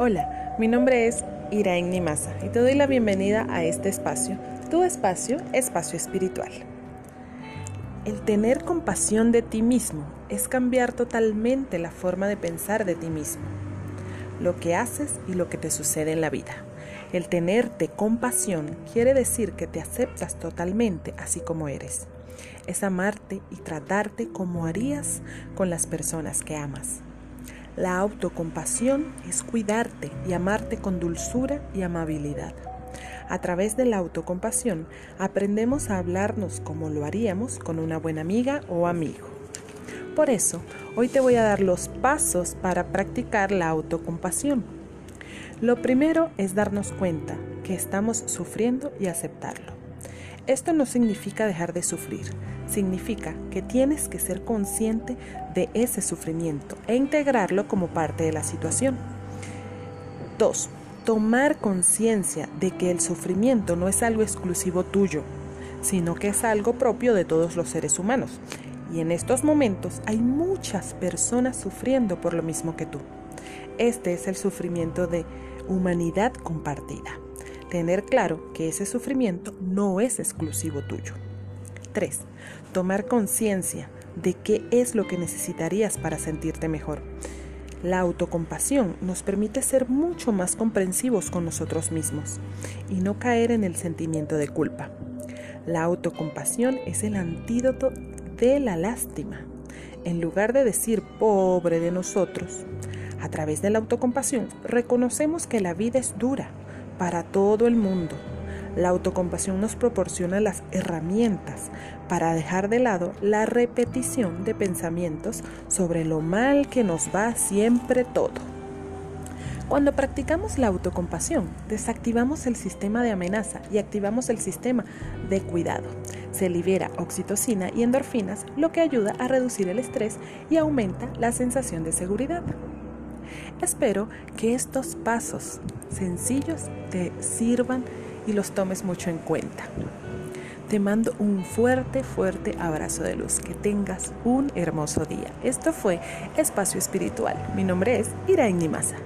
Hola, mi nombre es Iraín Nimasa y te doy la bienvenida a este espacio, tu espacio, espacio espiritual. El tener compasión de ti mismo es cambiar totalmente la forma de pensar de ti mismo, lo que haces y lo que te sucede en la vida. El tenerte compasión quiere decir que te aceptas totalmente así como eres. Es amarte y tratarte como harías con las personas que amas. La autocompasión es cuidarte y amarte con dulzura y amabilidad. A través de la autocompasión aprendemos a hablarnos como lo haríamos con una buena amiga o amigo. Por eso, hoy te voy a dar los pasos para practicar la autocompasión. Lo primero es darnos cuenta que estamos sufriendo y aceptarlo. Esto no significa dejar de sufrir, significa que tienes que ser consciente de ese sufrimiento e integrarlo como parte de la situación. 2. Tomar conciencia de que el sufrimiento no es algo exclusivo tuyo, sino que es algo propio de todos los seres humanos. Y en estos momentos hay muchas personas sufriendo por lo mismo que tú. Este es el sufrimiento de humanidad compartida. Tener claro que ese sufrimiento no es exclusivo tuyo. 3. Tomar conciencia de qué es lo que necesitarías para sentirte mejor. La autocompasión nos permite ser mucho más comprensivos con nosotros mismos y no caer en el sentimiento de culpa. La autocompasión es el antídoto de la lástima. En lugar de decir pobre de nosotros, a través de la autocompasión reconocemos que la vida es dura para todo el mundo la autocompasión nos proporciona las herramientas para dejar de lado la repetición de pensamientos sobre lo mal que nos va siempre todo. Cuando practicamos la autocompasión, desactivamos el sistema de amenaza y activamos el sistema de cuidado. Se libera oxitocina y endorfinas, lo que ayuda a reducir el estrés y aumenta la sensación de seguridad. Espero que estos pasos sencillos te sirvan y los tomes mucho en cuenta. Te mando un fuerte, fuerte abrazo de luz. Que tengas un hermoso día. Esto fue Espacio Espiritual. Mi nombre es Iraín Nimasa.